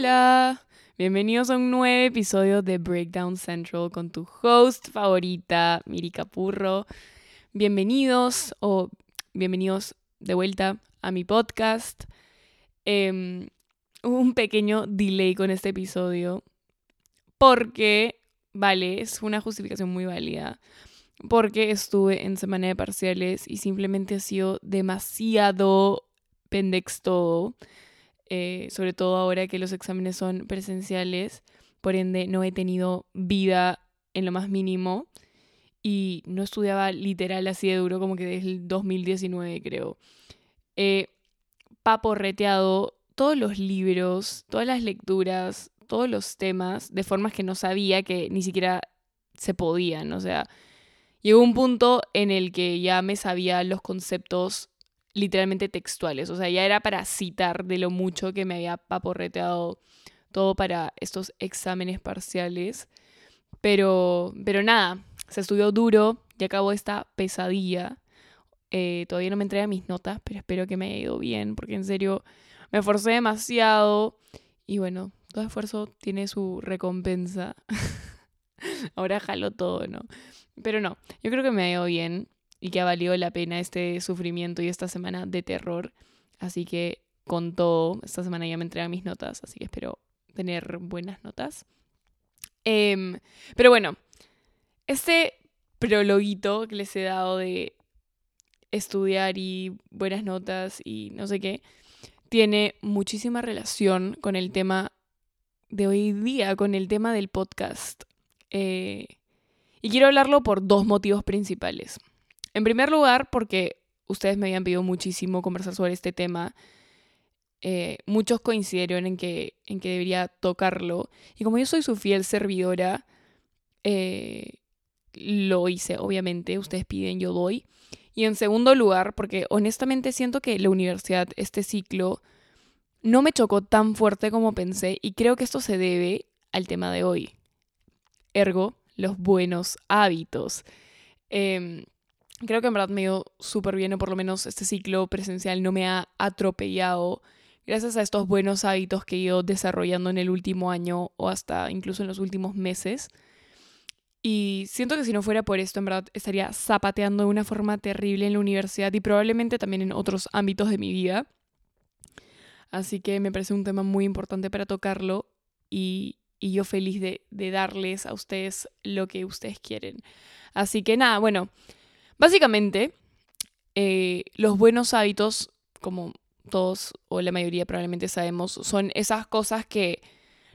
Hola, bienvenidos a un nuevo episodio de Breakdown Central con tu host favorita, Miri Capurro. Bienvenidos o bienvenidos de vuelta a mi podcast. Hubo un pequeño delay con este episodio porque, vale, es una justificación muy válida, porque estuve en semana de parciales y simplemente ha sido demasiado pendex. Eh, sobre todo ahora que los exámenes son presenciales, por ende no he tenido vida en lo más mínimo y no estudiaba literal así de duro como que desde el 2019 creo. He paporreteado todos los libros, todas las lecturas, todos los temas de formas que no sabía que ni siquiera se podían, o sea, llegó un punto en el que ya me sabía los conceptos literalmente textuales. O sea, ya era para citar de lo mucho que me había paporreteado todo para estos exámenes parciales. Pero, pero nada, se estudió duro y acabó esta pesadilla. Eh, todavía no me entregué mis notas, pero espero que me haya ido bien, porque en serio me esforcé demasiado. Y bueno, todo esfuerzo tiene su recompensa. Ahora jalo todo, ¿no? Pero no, yo creo que me ha ido bien y que ha valido la pena este sufrimiento y esta semana de terror. Así que con todo, esta semana ya me entregan mis notas, así que espero tener buenas notas. Em, pero bueno, este prologuito que les he dado de estudiar y buenas notas y no sé qué, tiene muchísima relación con el tema de hoy día, con el tema del podcast. Eh, y quiero hablarlo por dos motivos principales. En primer lugar, porque ustedes me habían pedido muchísimo conversar sobre este tema. Eh, muchos coincidieron en que, en que debería tocarlo. Y como yo soy su fiel servidora, eh, lo hice, obviamente. Ustedes piden, yo doy. Y en segundo lugar, porque honestamente siento que la universidad, este ciclo, no me chocó tan fuerte como pensé. Y creo que esto se debe al tema de hoy. Ergo, los buenos hábitos. Eh, creo que en verdad me dio súper bien, o por lo menos este ciclo presencial no me ha atropellado gracias a estos buenos hábitos que he ido desarrollando en el último año o hasta incluso en los últimos meses. Y siento que si no fuera por esto, en verdad estaría zapateando de una forma terrible en la universidad y probablemente también en otros ámbitos de mi vida. Así que me parece un tema muy importante para tocarlo y, y yo feliz de, de darles a ustedes lo que ustedes quieren. Así que nada, bueno, Básicamente, eh, los buenos hábitos, como todos o la mayoría probablemente sabemos, son esas cosas que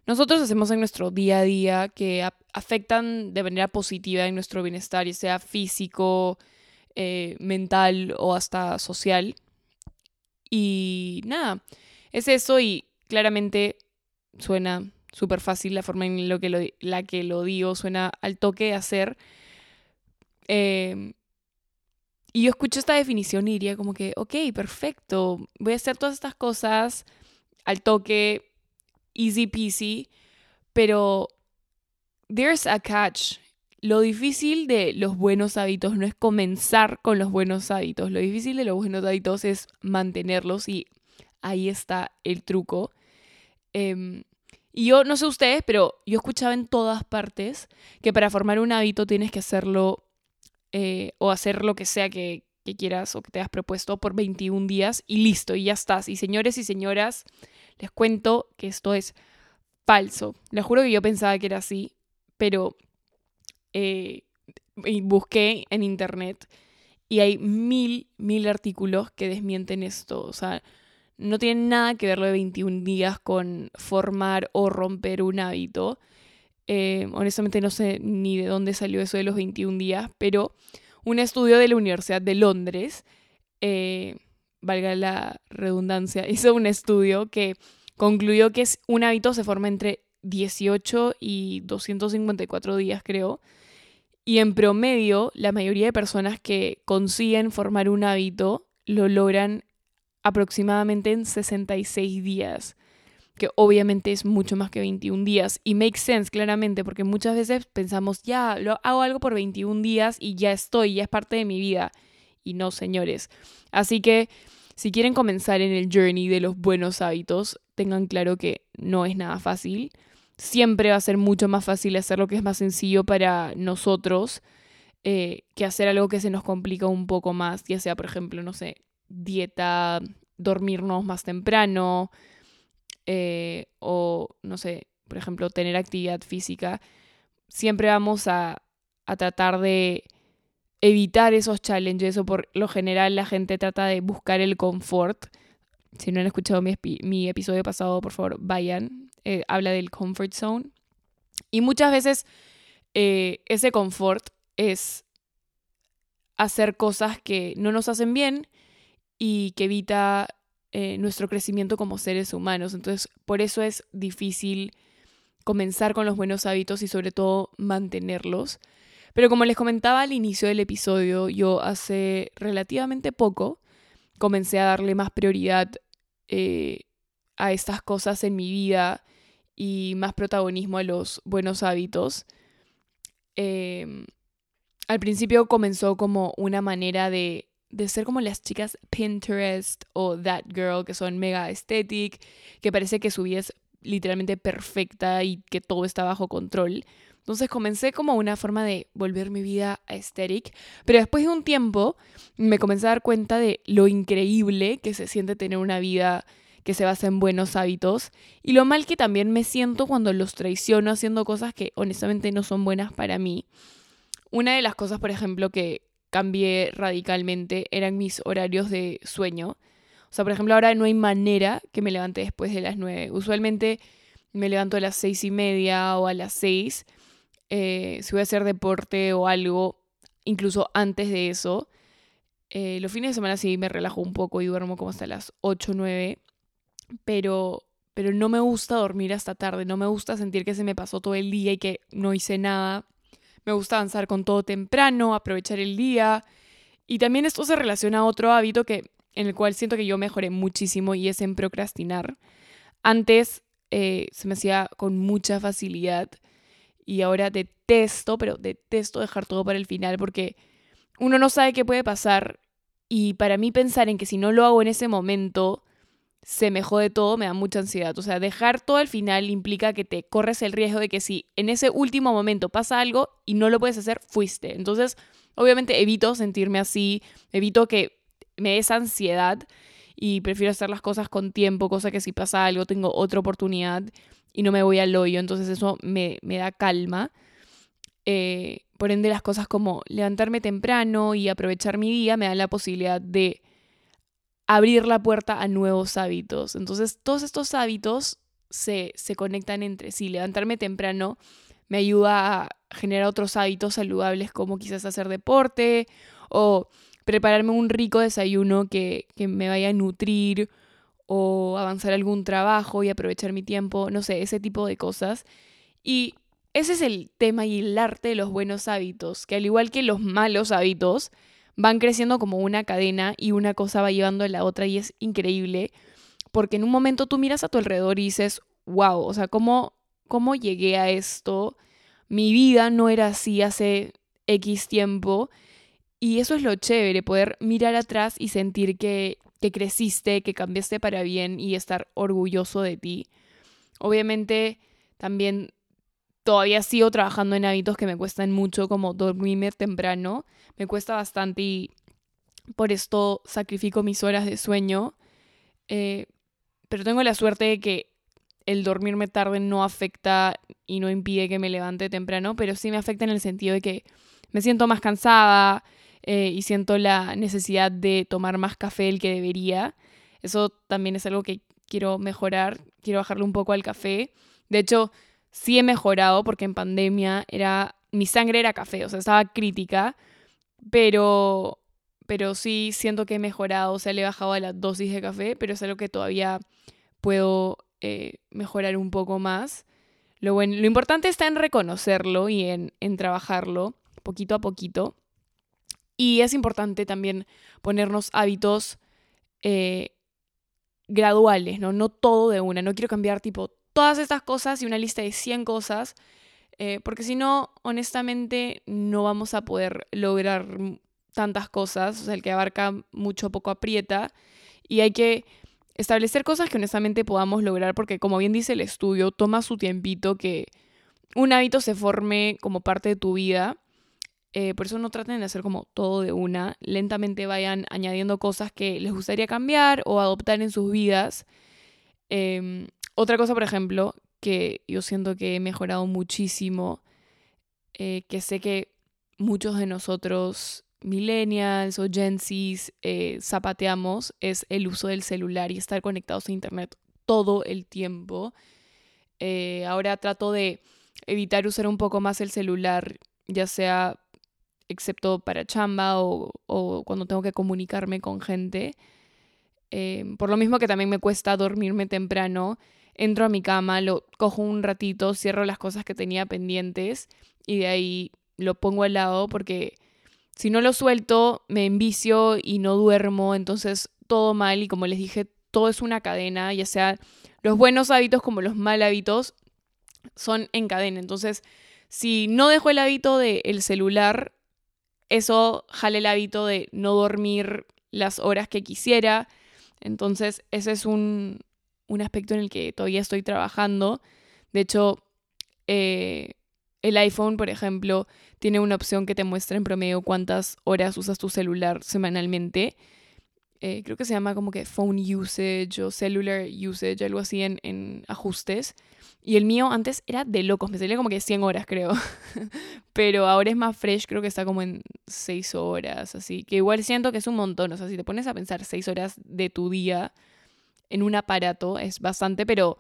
nosotros hacemos en nuestro día a día que afectan de manera positiva en nuestro bienestar, ya sea físico, eh, mental o hasta social. Y nada, es eso y claramente suena súper fácil la forma en lo que la que lo digo, suena al toque hacer. Eh, y yo escucho esta definición y diría como que, ok, perfecto, voy a hacer todas estas cosas al toque, easy peasy, pero there's a catch. Lo difícil de los buenos hábitos no es comenzar con los buenos hábitos, lo difícil de los buenos hábitos es mantenerlos y ahí está el truco. Em, y yo no sé ustedes, pero yo escuchaba en todas partes que para formar un hábito tienes que hacerlo eh, o hacer lo que sea que, quieras o que te hayas propuesto por 21 días y listo, y ya estás. Y señores y señoras, les cuento que esto es falso. Les juro que yo pensaba que era así, pero eh, busqué en internet y hay mil, mil artículos que desmienten esto. O sea, no tiene nada que ver lo de 21 días con formar o romper un hábito. Eh, honestamente no sé ni de dónde salió eso de los 21 días, pero un estudio de la Universidad de Londres, eh, valga la redundancia, hizo un estudio que concluyó que un hábito se forma entre 18 y 254 días, creo. Y en promedio, la mayoría de personas que consiguen formar un hábito lo logran aproximadamente en 66 días que obviamente es mucho más que 21 días. Y makes sense, claramente, porque muchas veces pensamos, ya, lo hago algo por 21 días y ya estoy, ya es parte de mi vida. Y no, señores. Así que, si quieren comenzar en el journey de los buenos hábitos, tengan claro que no es nada fácil. Siempre va a ser mucho más fácil hacer lo que es más sencillo para nosotros eh, que hacer algo que se nos complica un poco más, ya sea, por ejemplo, no sé, dieta, dormirnos más temprano eh, o, no sé, por ejemplo, tener actividad física. Siempre vamos a, a tratar de evitar esos challenges o por lo general la gente trata de buscar el confort. Si no han escuchado mi, episodio pasado, por favor, vayan. Eh, habla del comfort zone. Y muchas veces eh, ese confort es hacer cosas que no nos hacen bien y que evita eh, nuestro crecimiento como seres humanos. Entonces, por eso es difícil comenzar con los buenos hábitos y sobre todo mantenerlos. Pero como les comentaba al inicio del episodio, yo hace relativamente poco comencé a darle más prioridad eh, a estas cosas en mi vida y más protagonismo a los buenos hábitos. Em, al principio comenzó como una manera de, de ser como las chicas Pinterest o That Girl, que son mega aesthetic, que parece que su vida es literalmente perfecta y que todo está bajo control. Entonces comencé como una forma de volver mi vida aesthetic, pero después de un tiempo me comencé a dar cuenta de lo increíble que se siente tener una vida que se basa en buenos hábitos y lo mal que también me siento cuando los traiciono haciendo cosas que honestamente no son buenas para mí. Una de las cosas, por ejemplo, que cambié radicalmente eran mis horarios de sueño. O sea, por ejemplo, ahora no hay manera que me levante después de las nueve. Usualmente me levanto a las seis y media o a las seis eh, si voy a hacer deporte o algo, incluso antes de eso. Eh, los fines de semana sí me relajo un poco y duermo como hasta las 8 o 9, pero, pero no me gusta dormir hasta tarde, no me gusta sentir que se me pasó todo el día y que no hice nada. Me gusta avanzar con todo temprano, aprovechar el día. Y también esto se relaciona a otro hábito que, en el cual siento que yo mejoré muchísimo y es en procrastinar. Antes eh, se me hacía con mucha facilidad y ahora detesto, pero detesto dejar todo para el final porque uno no sabe qué puede pasar y para mí pensar en que si no lo hago en ese momento se me jode todo, me da mucha ansiedad. O sea, dejar todo al final implica que te corres el riesgo de que si en ese último momento pasa algo y no lo puedes hacer, fuiste. Entonces, obviamente evito sentirme así, evito que me des ansiedad y prefiero hacer las cosas con tiempo, cosa que si pasa algo tengo otra oportunidad y no me voy al hoyo, entonces eso me, da calma. Eh, por ende, las cosas como levantarme temprano y aprovechar mi día me dan la posibilidad de abrir la puerta a nuevos hábitos. Entonces, todos estos hábitos se, se conectan entre sí. Levantarme temprano me ayuda a generar otros hábitos saludables como quizás hacer deporte o prepararme un rico desayuno que, que me vaya a nutrir o avanzar algún trabajo y aprovechar mi tiempo, no sé, ese tipo de cosas. Y ese es el tema y el arte de los buenos hábitos, que al igual que los malos hábitos, van creciendo como una cadena y una cosa va llevando a la otra y es increíble, porque en un momento tú miras a tu alrededor y dices, wow, o sea, ¿cómo, cómo llegué a esto? Mi vida no era así hace X tiempo. Y eso es lo chévere, poder mirar atrás y sentir que que creciste, que cambiaste para bien y estar orgulloso de ti. Obviamente también todavía sigo trabajando en hábitos que me cuestan mucho, como dormirme temprano. Me cuesta bastante y por esto sacrifico mis horas de sueño. Eh, pero tengo la suerte de que el dormirme tarde no afecta y no impide que me levante temprano, pero sí me afecta en el sentido de que me siento más cansada, eh, y siento la necesidad de tomar más café del que debería. Eso también es algo que quiero mejorar, quiero bajarle un poco al café. De hecho, sí he mejorado porque en pandemia era mi sangre era café, o sea, estaba crítica, pero pero sí siento que he mejorado, o sea, le he bajado a la dosis de café, pero es algo que todavía puedo eh, mejorar un poco más. Lo, bueno, lo importante está en reconocerlo y en, en trabajarlo poquito a poquito. Y es importante también ponernos hábitos eh, graduales, ¿no? No todo de una. No quiero cambiar tipo todas estas cosas y una lista de 100 cosas, eh, porque si no, honestamente, no vamos a poder lograr tantas cosas. O sea, el que abarca mucho poco aprieta. Y hay que establecer cosas que honestamente podamos lograr, porque como bien dice el estudio, toma su tiempito que un hábito se forme como parte de tu vida. Eh, por eso no traten de hacer como todo de una. Lentamente vayan añadiendo cosas que les gustaría cambiar o adoptar en sus vidas. Em, otra cosa, por ejemplo, que yo siento que he mejorado muchísimo, eh, que sé que muchos de nosotros, millennials o Gen eh, zapateamos, es el uso del celular y estar conectados a Internet todo el tiempo. Eh, ahora trato de evitar usar un poco más el celular, ya sea excepto para chamba o, o cuando tengo que comunicarme con gente. Em, por lo mismo que también me cuesta dormirme temprano, entro a mi cama, lo cojo un ratito, cierro las cosas que tenía pendientes y de ahí lo pongo al lado porque si no lo suelto me envicio y no duermo, entonces todo mal y como les dije, todo es una cadena, ya sea los buenos hábitos como los mal hábitos son en cadena. Entonces, si no dejo el hábito del celular, eso jale el hábito de no dormir las horas que quisiera. Entonces, ese es un, un aspecto en el que todavía estoy trabajando. De hecho, eh, el iPhone, por ejemplo, tiene una opción que te muestra en promedio cuántas horas usas tu celular semanalmente. Eh, creo que se llama como que phone usage o cellular usage, algo así en, en, ajustes. Y el mío antes era de locos, me salía como que 100 horas creo. Pero ahora es más fresh, creo que está como en 6 horas, así. Que igual siento que es un montón, o sea, si te pones a pensar 6 horas de tu día en un aparato es bastante, pero,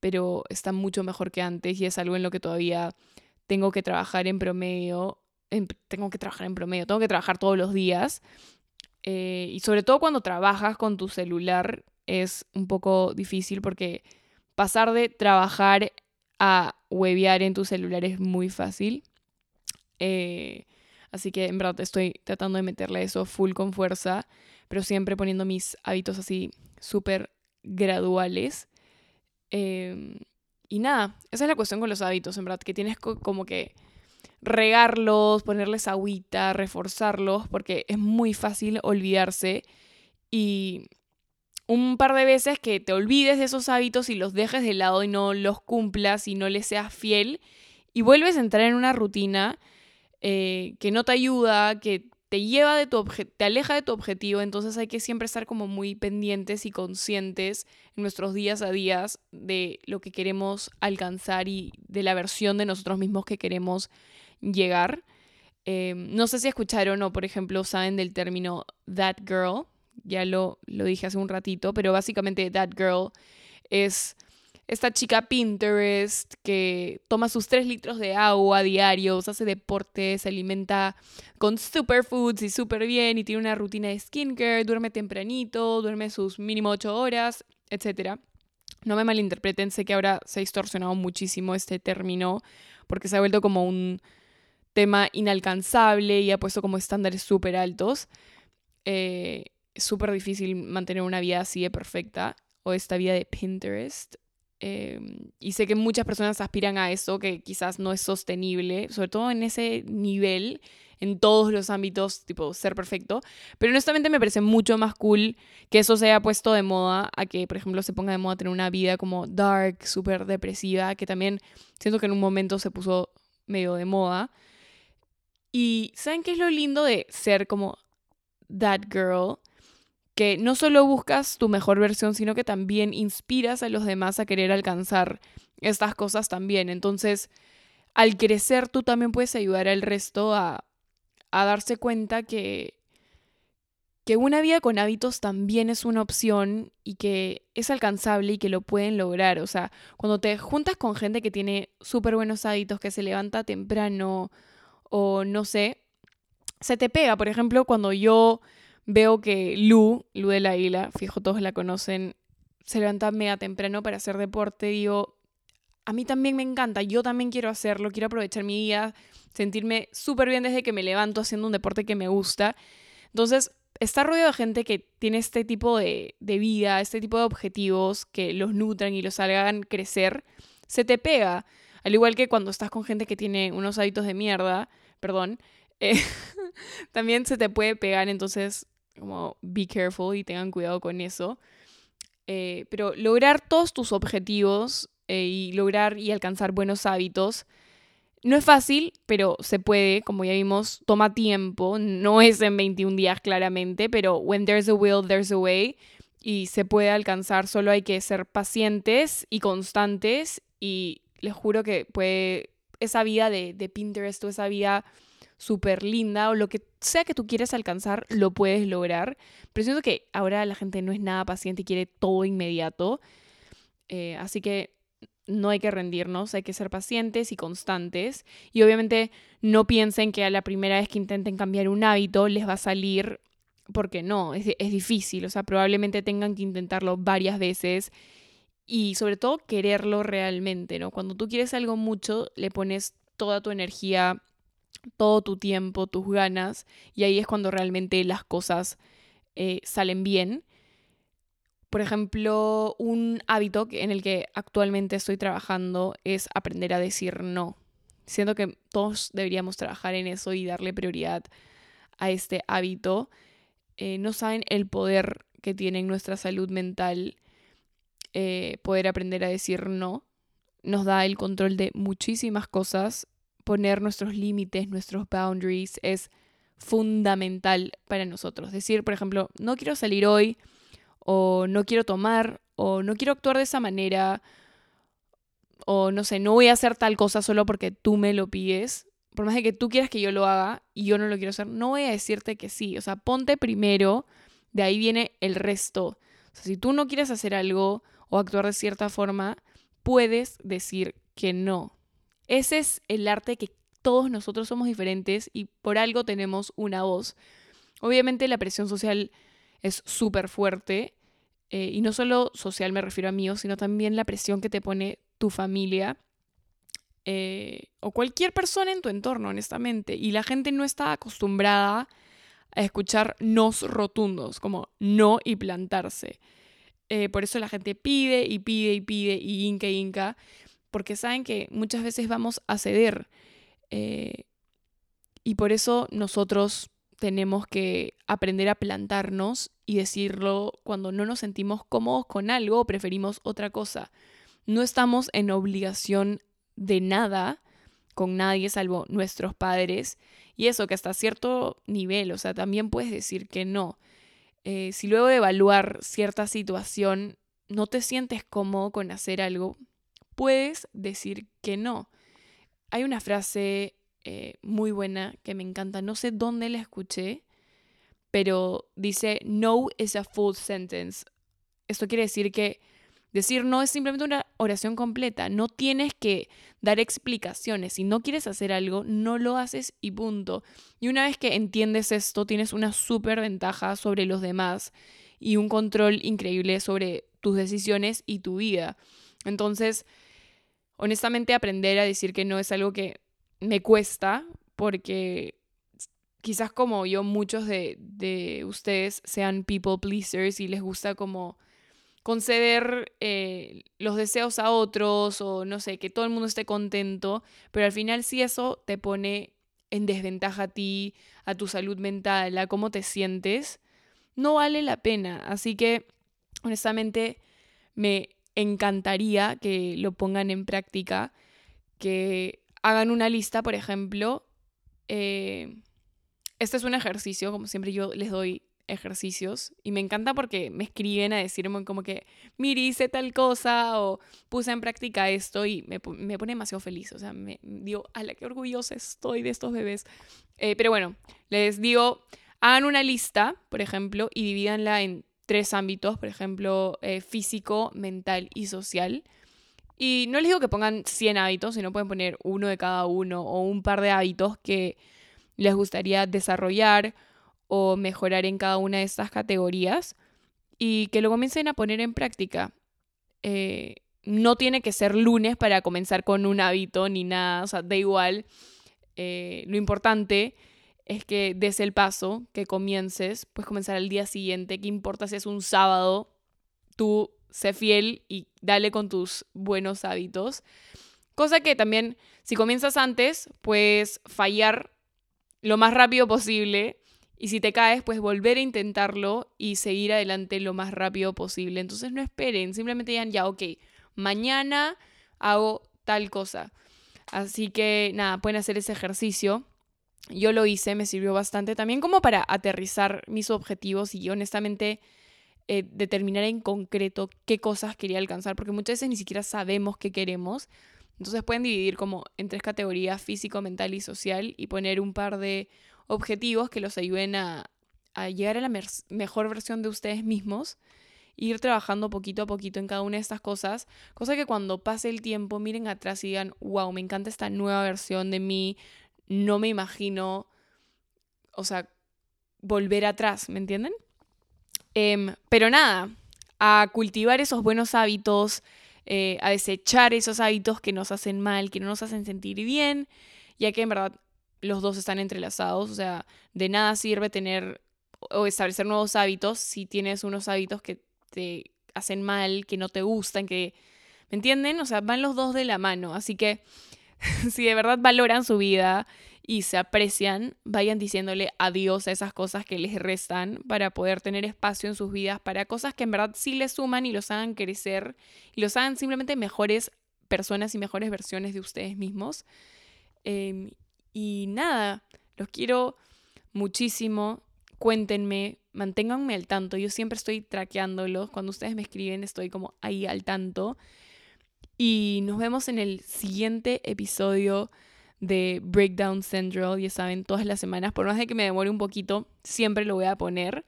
pero está mucho mejor que antes y es algo en lo que todavía tengo que trabajar en promedio. tengo que trabajar en promedio, tengo que trabajar todos los días. Eh, y sobre todo cuando trabajas con tu celular es un poco difícil porque pasar de trabajar a webear en tu celular es muy fácil. Eh, así que en verdad estoy tratando de meterle eso full con fuerza, pero siempre poniendo mis hábitos así súper graduales. Em, y nada, esa es la cuestión con los hábitos, en verdad, que tienes como que regarlos, ponerles agüita, reforzarlos, porque es muy fácil olvidarse y un par de veces que te olvides de esos hábitos y los dejes de lado y no los cumplas y no les seas fiel y vuelves a entrar en una rutina eh, que no te ayuda, que te lleva de tu te aleja de tu objetivo, entonces hay que siempre estar como muy pendientes y conscientes en nuestros días a días de lo que queremos alcanzar y de la versión de nosotros mismos que queremos llegar. Em, no sé si escucharon o, por ejemplo, saben del término that girl, ya lo, lo dije hace un ratito, pero básicamente that girl es esta chica Pinterest que toma sus 3 litros de agua diarios, hace deporte, se alimenta con superfoods y súper bien y tiene una rutina de skincare, duerme tempranito, duerme sus mínimo 8 horas, etc. No me malinterpreten, sé que ahora se ha distorsionado muchísimo este término porque se ha vuelto como un tema inalcanzable y ha puesto como estándares súper altos. Eh, súper difícil mantener una vida así de perfecta o esta vida de Pinterest. Em, y sé que muchas personas aspiran a eso, que quizás no es sostenible, sobre todo en ese nivel, en todos los ámbitos, tipo ser perfecto. Pero honestamente me parece mucho más cool que eso se haya puesto de moda a que, por ejemplo, se ponga de moda tener una vida como dark, súper depresiva, que también siento que en un momento se puso medio de moda. Y ¿saben qué es lo lindo de ser como that girl? Que no solo buscas tu mejor versión, sino que también inspiras a los demás a querer alcanzar estas cosas también. Entonces, al crecer, tú también puedes ayudar al resto a, a darse cuenta que, que una vida con hábitos también es una opción y que es alcanzable y que lo pueden lograr. O sea, cuando te juntas con gente que tiene súper buenos hábitos, que se levanta temprano o no sé, se te pega. Por ejemplo, cuando yo veo que Lu, Lu de la Isla, fijo todos la conocen, se levanta mega temprano para hacer deporte. Digo, a mí también me encanta, yo también quiero hacerlo, quiero aprovechar mi día, sentirme súper bien desde que me levanto haciendo un deporte que me gusta. Entonces, estar rodeado de gente que tiene este tipo de, de vida, este tipo de objetivos que los nutran y los hagan crecer, se te pega. Al igual que cuando estás con gente que tiene unos hábitos de mierda, perdón, eh, también se te puede pegar, entonces como be careful y tengan cuidado con eso. Eh, pero lograr todos tus objetivos eh, y lograr y alcanzar buenos hábitos no es fácil, pero se puede, como ya vimos, toma tiempo, no es en 21 días claramente, pero when there's a will, there's a way y se puede alcanzar, solo hay que ser pacientes y constantes y les juro que puede, esa vida de, de Pinterest o esa vida súper linda o lo que sea que tú quieras alcanzar, lo puedes lograr. Pero siento que ahora la gente no es nada paciente y quiere todo inmediato. Eh, así que no hay que rendirnos, hay que ser pacientes y constantes. Y obviamente no piensen que a la primera vez que intenten cambiar un hábito les va a salir, porque no, es, es difícil. O sea, probablemente tengan que intentarlo varias veces y sobre todo quererlo realmente, ¿no? Cuando tú quieres algo mucho, le pones toda tu energía, todo tu tiempo, tus ganas, y ahí es cuando realmente las cosas eh, salen bien. Por ejemplo, un hábito en el que actualmente estoy trabajando es aprender a decir no. Siento que todos deberíamos trabajar en eso y darle prioridad a este hábito. Eh, no saben el poder que tiene en nuestra salud mental eh, poder aprender a decir no. Nos da el control de muchísimas cosas. Poner nuestros límites, nuestros boundaries es fundamental para nosotros. Decir, por ejemplo, no quiero salir hoy o no quiero tomar, o no quiero actuar de esa manera, o no sé, no voy a hacer tal cosa solo porque tú me lo pides, por más de que tú quieras que yo lo haga y yo no lo quiero hacer, no voy a decirte que sí, o sea, ponte primero, de ahí viene el resto. Si tú no quieres hacer algo o actuar de cierta forma, puedes decir que no. Ese es el arte que todos nosotros somos diferentes y por algo tenemos una voz. Obviamente la presión social es súper fuerte. Eh, y no solo social me refiero a mí, sino también la presión que te pone tu familia eh, o cualquier persona en tu entorno, honestamente. Y la gente no está acostumbrada a escuchar nos rotundos, como no y plantarse. Eh, por eso la gente pide y pide y pide y inca y inca, porque saben que muchas veces vamos a ceder. y por eso nosotros tenemos que aprender a plantarnos y decirlo cuando no nos sentimos cómodos con algo o preferimos otra cosa. No estamos en obligación de nada con nadie salvo nuestros padres. Y eso que hasta cierto nivel, o sea, también puedes decir que no. Eh, si luego de evaluar cierta situación no te sientes cómodo con hacer algo, puedes decir que no. Hay una frase eh, muy buena que me encanta, no sé dónde la escuché, pero dice, no is a full sentence. Esto quiere decir que decir no es simplemente una oración completa, no tienes que dar explicaciones. Si no quieres hacer algo, no lo haces y punto. Y una vez que entiendes esto, tienes una súper ventaja sobre los demás y un control increíble sobre tus decisiones y tu vida. Entonces, honestamente, aprender a decir que no es algo que me cuesta porque quizás como yo, muchos de, ustedes sean people pleasers y les gusta como conceder eh, los deseos a otros o no sé, que todo el mundo esté contento, pero al final si eso te pone en desventaja a ti, a tu salud mental, a cómo te sientes, no vale la pena. Así que, honestamente, me encantaría que lo pongan en práctica, que hagan una lista, por ejemplo, eh, este es un ejercicio, como siempre yo les doy ejercicios y me encanta porque me escriben a decirme como que, mire, hice tal cosa o puse en práctica esto y me, me pone demasiado feliz, o sea, me digo, a la que orgullosa estoy de estos bebés. Eh, pero bueno, les digo, hagan una lista, por ejemplo, y divídanla en tres ámbitos, por ejemplo, eh, físico, mental y social. Y no les digo que pongan 100 hábitos, sino pueden poner uno de cada uno o un par de hábitos que les gustaría desarrollar o mejorar en cada una de estas categorías y que lo comiencen a poner en práctica. Eh, no tiene que ser lunes para comenzar con un hábito ni nada, o sea, da igual. Eh, lo importante es que des el paso, que comiences, puedes comenzar al día siguiente, qué importa si es un sábado, tú sé fiel y dale con tus buenos hábitos. Cosa que también, si comienzas antes, puedes fallar lo más rápido posible Y si te caes, pues volver a intentarlo y seguir adelante lo más rápido posible. Entonces no esperen, simplemente digan, ya, ok, mañana hago tal cosa. Así que nada, pueden hacer ese ejercicio. Yo lo hice, me sirvió bastante también como para aterrizar mis objetivos y honestamente eh, determinar en concreto qué cosas quería alcanzar, porque muchas veces ni siquiera sabemos qué queremos. Entonces pueden dividir como en tres categorías, físico, mental y social, y poner un par de objetivos que los ayuden a, llegar a la mejor versión de ustedes mismos ir trabajando poquito a poquito en cada una de estas cosas, cosa que cuando pase el tiempo miren atrás y digan, wow, me encanta esta nueva versión de mí, no me imagino, o sea, volver atrás, ¿me entienden? Em, pero nada, a cultivar esos buenos hábitos, eh, a desechar esos hábitos que nos hacen mal, que no nos hacen sentir bien, ya que en verdad los dos están entrelazados, o sea, de nada sirve tener o establecer nuevos hábitos si tienes unos hábitos que te hacen mal, que no te gustan, que... ¿Me entienden? O sea, van los dos de la mano. Así que si de verdad valoran su vida y se aprecian, vayan diciéndole adiós a esas cosas que les restan para poder tener espacio en sus vidas para cosas que en verdad sí les suman y los hagan crecer y los hagan simplemente mejores personas y mejores versiones de ustedes mismos. Em, y nada, los quiero muchísimo. Cuéntenme manténganme al tanto. Yo siempre estoy traqueándolos. Cuando ustedes me escriben, estoy como ahí al tanto. Y nos vemos en el siguiente episodio de Breakdown Central. Ya saben, todas las semanas. Por más de que me demore un poquito, siempre lo voy a poner.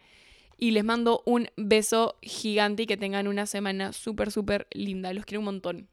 Y les mando un beso gigante y que tengan una semana súper, súper linda. Los quiero un montón.